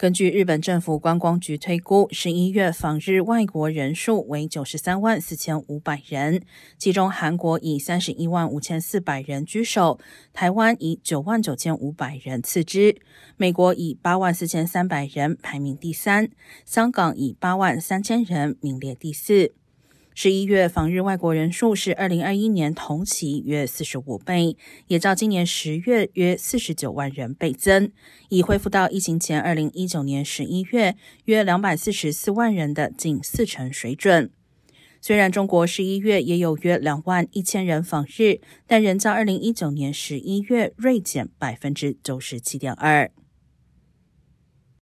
根据日本政府观光局推估，十一月访日外国人数为九十三万四千五百人，其中韩国以三十一万五千四百人居首，台湾以九万九千五百人次之，美国以八万四千三百人排名第三，香港以八万三千人名列第四。十一月访日外国人数是二零二一年同期约四十五倍，也较今年十月约四十九万人倍增，已恢复到疫情前二零一九年十一月约两百四十四万人的近四成水准。虽然中国十一月也有约两万一千人访日，但仍较二零一九年十一月锐减百分之九十七点二。